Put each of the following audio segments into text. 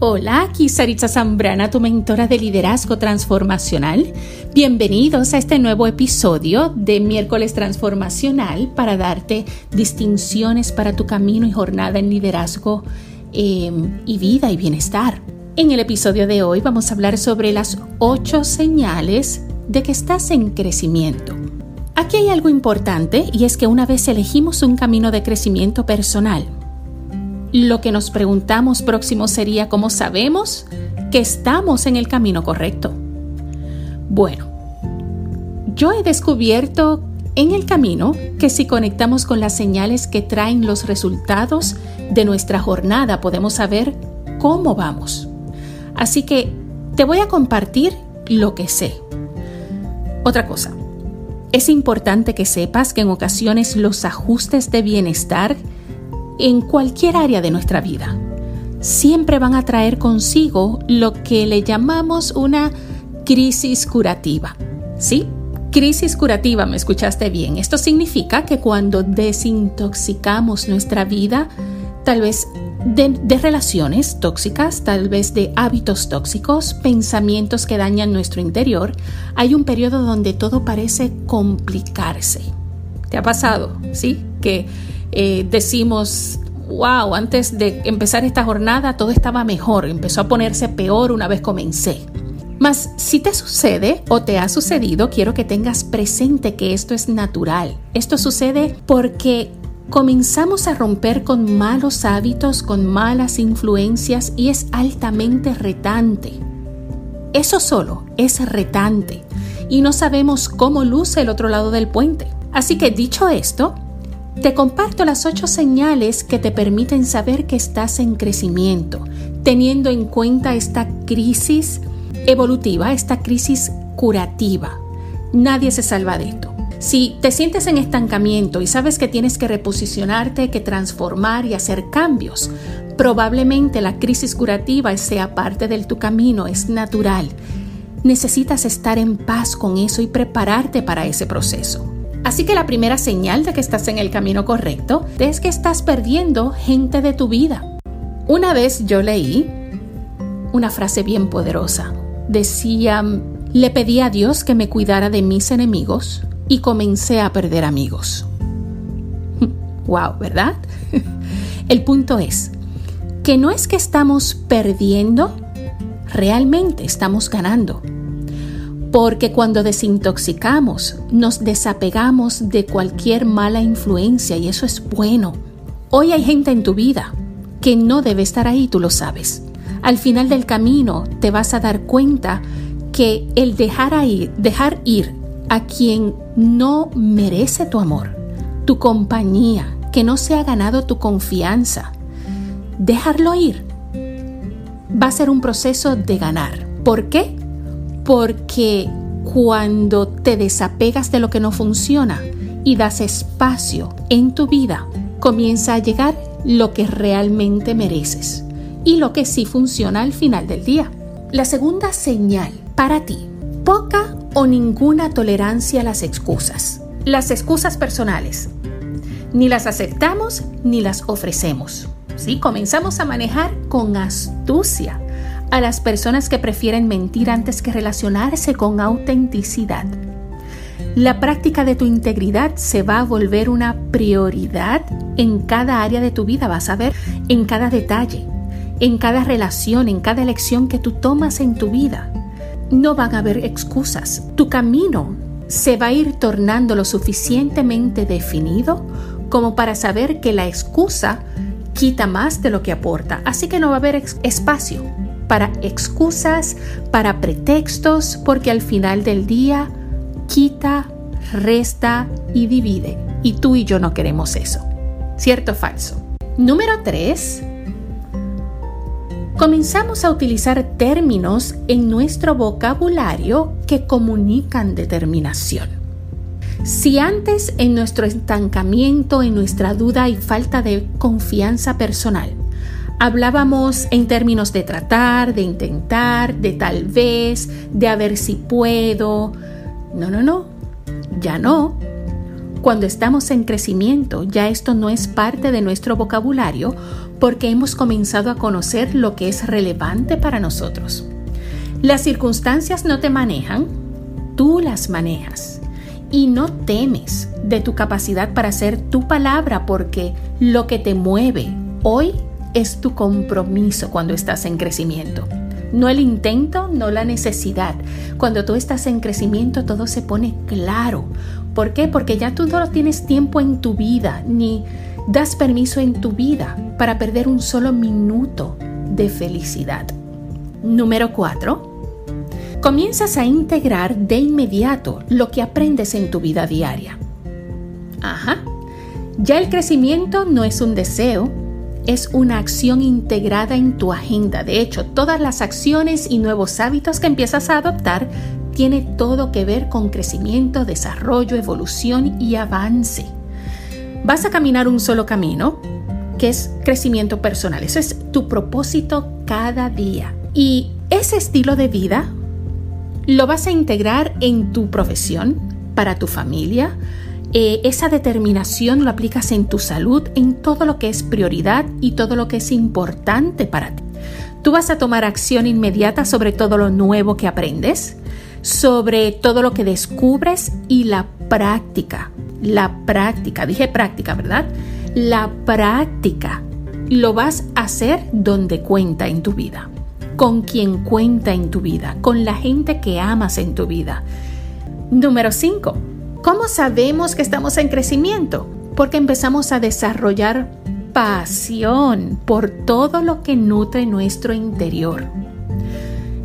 Hola, aquí Saritza Zambrana, tu mentora de liderazgo transformacional. Bienvenidos a este nuevo episodio de Miércoles Transformacional para darte distinciones para tu camino y jornada en liderazgo em, y vida y bienestar. En el episodio de hoy vamos a hablar sobre las ocho señales de que estás en crecimiento. Aquí hay algo importante y es que una vez elegimos un camino de crecimiento personal, lo que nos preguntamos próximo sería cómo sabemos que estamos en el camino correcto. Bueno, yo he descubierto en el camino que si conectamos con las señales que traen los resultados de nuestra jornada podemos saber cómo vamos. Así que te voy a compartir lo que sé. Otra cosa, es importante que sepas que en ocasiones los ajustes de bienestar en cualquier área de nuestra vida siempre van a traer consigo lo que le llamamos una crisis curativa. ¿Sí? Crisis curativa, me escuchaste bien. Esto significa que cuando desintoxicamos nuestra vida, tal vez de, relaciones tóxicas, tal vez de hábitos tóxicos, pensamientos que dañan nuestro interior, hay un periodo donde todo parece complicarse. ¿Te ha pasado? ¿Sí? Que eh, decimos, wow, antes de empezar esta jornada todo estaba mejor, empezó a ponerse peor una vez comencé. Mas si te sucede o te ha sucedido, quiero que tengas presente que esto es natural. Esto sucede porque comenzamos a romper con malos hábitos, con malas influencias y es altamente retante. Eso solo es retante y no sabemos cómo luce el otro lado del puente. Así que dicho esto, te comparto las ocho señales que te permiten saber que estás en crecimiento, teniendo en cuenta esta crisis evolutiva, esta crisis curativa. Nadie se salva de esto. Si te sientes en estancamiento y sabes que tienes que reposicionarte, que transformar y hacer cambios, probablemente la crisis curativa sea parte de tu camino, es natural. Necesitas estar en paz con eso y prepararte para ese proceso. Así que la primera señal de que estás en el camino correcto es que estás perdiendo gente de tu vida. Una vez yo leí una frase bien poderosa. Decía, le pedí a Dios que me cuidara de mis enemigos y comencé a perder amigos. wow, ¿verdad? El punto es que no es que estamos perdiendo, realmente estamos ganando. Porque cuando desintoxicamos, nos desapegamos de cualquier mala influencia y eso es bueno. Hoy hay gente en tu vida que no debe estar ahí, tú lo sabes. Al final del camino te vas a dar cuenta que el dejar ir, dejar ir a quien no merece tu amor, tu compañía, que no se ha ganado tu confianza. Dejarlo ir va a ser un proceso de ganar. ¿Por qué? Porque cuando te desapegas de lo que no funciona y das espacio en tu vida, comienza a llegar lo que realmente mereces y lo que sí funciona al final del día. La segunda señal para ti, poca o ninguna tolerancia a las excusas. Las excusas personales. Ni las aceptamos ni las ofrecemos. ¿sí? Comenzamos a manejar con astucia a las personas que prefieren mentir antes que relacionarse con autenticidad. La práctica de tu integridad se va a volver una prioridad en cada área de tu vida, vas a ver, en cada detalle, en cada relación, en cada elección que tú tomas en tu vida no van a haber excusas. Tu camino se va a ir tornando lo suficientemente definido como para saber que la excusa quita más de lo que aporta. Así que no va a haber espacio para excusas, para pretextos, porque al final del día quita, resta y divide. Y tú y yo no queremos eso. ¿Cierto o falso? Número 3 comenzamos a utilizar términos en nuestro vocabulario que comunican determinación. Si antes en nuestro estancamiento, en nuestra duda y falta de confianza personal, hablábamos en términos de tratar, de intentar, de tal vez, de a ver si puedo, no, no, no, ya no. Cuando estamos en crecimiento, ya esto no es parte de nuestro vocabulario porque hemos comenzado a conocer lo que es relevante para nosotros. Las circunstancias no te manejan, tú las manejas y no temes de tu capacidad para hacer tu palabra porque lo que te mueve hoy es tu compromiso cuando estás en crecimiento. No el intento, no la necesidad. Cuando tú estás en crecimiento todo se pone claro. ¿Por qué? Porque ya tú no tienes tiempo en tu vida, ni das permiso en tu vida para perder un solo minuto de felicidad. Número 4. Comienzas a integrar de inmediato lo que aprendes en tu vida diaria. Ajá. Ya el crecimiento no es un deseo, es una acción integrada en tu agenda. De hecho, todas las acciones y nuevos hábitos que empiezas a adoptar tiene todo que ver con crecimiento, desarrollo, evolución y avance. Vas a caminar un solo camino, que es crecimiento personal. Eso es tu propósito cada día. Y ese estilo de vida lo vas a integrar en tu profesión, para tu familia, eh, esa determinación lo aplicas en tu salud, en todo lo que es prioridad y todo lo que es importante para ti. Tú vas a tomar acción inmediata sobre todo lo nuevo que aprendes, sobre todo lo que descubres y la práctica. La práctica, dije práctica, ¿verdad? La práctica lo vas a hacer donde cuenta en tu vida, con quien cuenta en tu vida, con la gente que amas en tu vida. Número 5 ¿Cómo sabemos que estamos en crecimiento? Porque empezamos a desarrollar pasión por todo lo que nutre nuestro interior.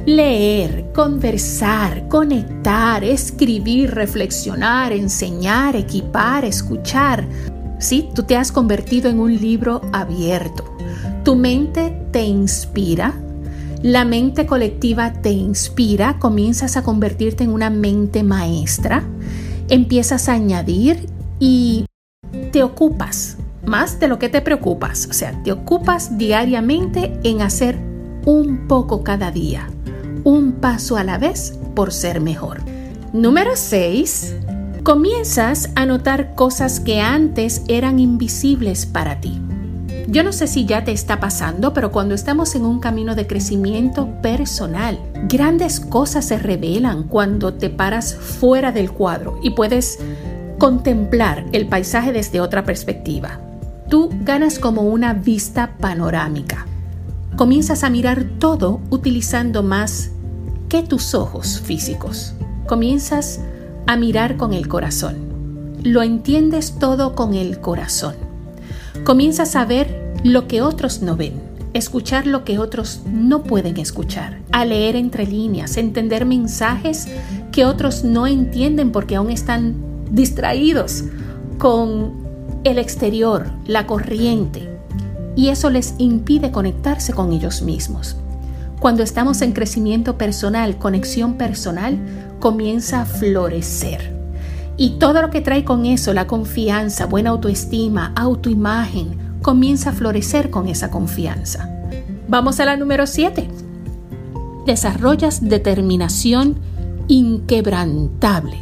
Leer, conversar, conectar, escribir, reflexionar, enseñar, equipar, escuchar. Sí, tú te has convertido en un libro abierto. Tu mente te inspira, la mente colectiva te inspira, comienzas a convertirte en una mente maestra empiezas a añadir y te ocupas más de lo que te preocupas. O sea, te ocupas diariamente en hacer un poco cada día, un paso a la vez por ser mejor. Número 6. Comienzas a notar cosas que antes eran invisibles para ti. Yo no sé si ya te está pasando, pero cuando estamos en un camino de crecimiento personal, grandes cosas se revelan cuando te paras fuera del cuadro y puedes contemplar el paisaje desde otra perspectiva. Tú ganas como una vista panorámica. Comienzas a mirar todo utilizando más que tus ojos físicos. Comienzas a mirar con el corazón. Lo entiendes todo con el corazón. Comienzas a ver lo que otros no ven, escuchar lo que otros no pueden escuchar, a leer entre líneas, entender mensajes que otros no entienden porque aún están distraídos con el exterior, la corriente, y eso les impide conectarse con ellos mismos. Cuando estamos en crecimiento personal, conexión personal, comienza a florecer. Y todo lo que trae con eso, la confianza, buena autoestima, autoimagen, comienza a florecer con esa confianza. Vamos a la número 7. Desarrollas determinación inquebrantable,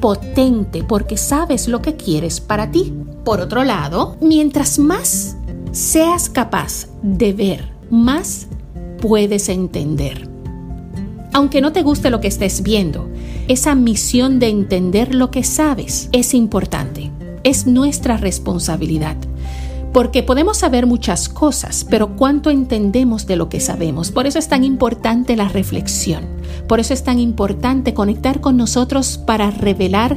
potente, porque sabes lo que quieres para ti. Por otro lado, mientras más seas capaz de ver, más puedes entender. Aunque no te guste lo que estés viendo, esa misión de entender lo que sabes es importante. Es nuestra responsabilidad. Porque podemos saber muchas cosas, pero ¿cuánto entendemos de lo que sabemos? Por eso es tan importante la reflexión. Por eso es tan importante conectar con nosotros para revelar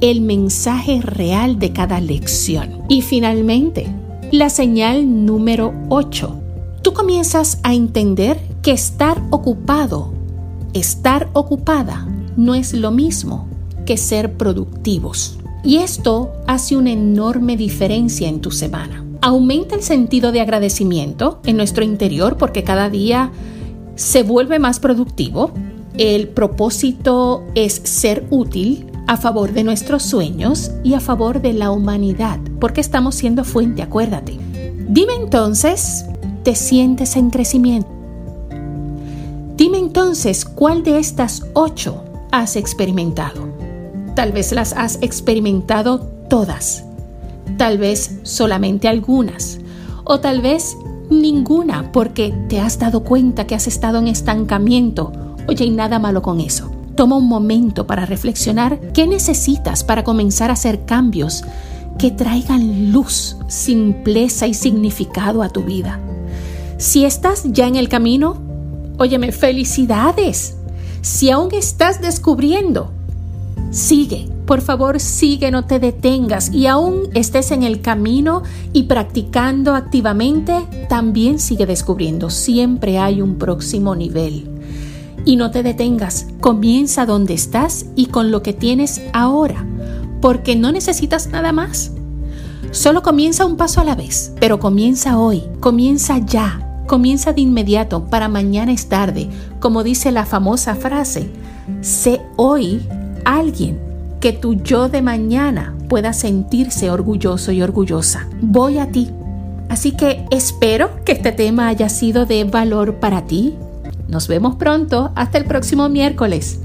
el mensaje real de cada lección. Y finalmente, la señal número 8. Tú comienzas a entender que estar ocupado estar ocupada no es lo mismo que ser productivos. Y esto hace una enorme diferencia en tu semana. Aumenta el sentido de agradecimiento en nuestro interior porque cada día se vuelve más productivo. El propósito es ser útil a favor de nuestros sueños y a favor de la humanidad, porque estamos siendo fuente, acuérdate. Dime entonces, ¿te sientes en crecimiento? Dime entonces cuál de estas ocho has experimentado. Tal vez las has experimentado todas, tal vez solamente algunas, o tal vez ninguna porque te has dado cuenta que has estado en estancamiento. Oye, y nada malo con eso. Toma un momento para reflexionar qué necesitas para comenzar a hacer cambios que traigan luz, simpleza y significado a tu vida. Si estás ya en el camino, óyeme, felicidades. Si aún estás descubriendo, sigue, por favor sigue, no te detengas y aún estés en el camino y practicando activamente, también sigue descubriendo. Siempre hay un próximo nivel. Y no te detengas, comienza donde estás y con lo que tienes ahora, porque no necesitas nada más. Solo comienza un paso a la vez, pero comienza hoy, comienza ya, comienza de inmediato, para mañana es tarde, como dice la famosa frase, sé hoy alguien que tu yo de mañana pueda sentirse orgulloso y orgullosa. Voy a ti. Así que espero que este tema haya sido de valor para ti. Nos vemos pronto. Hasta el próximo miércoles.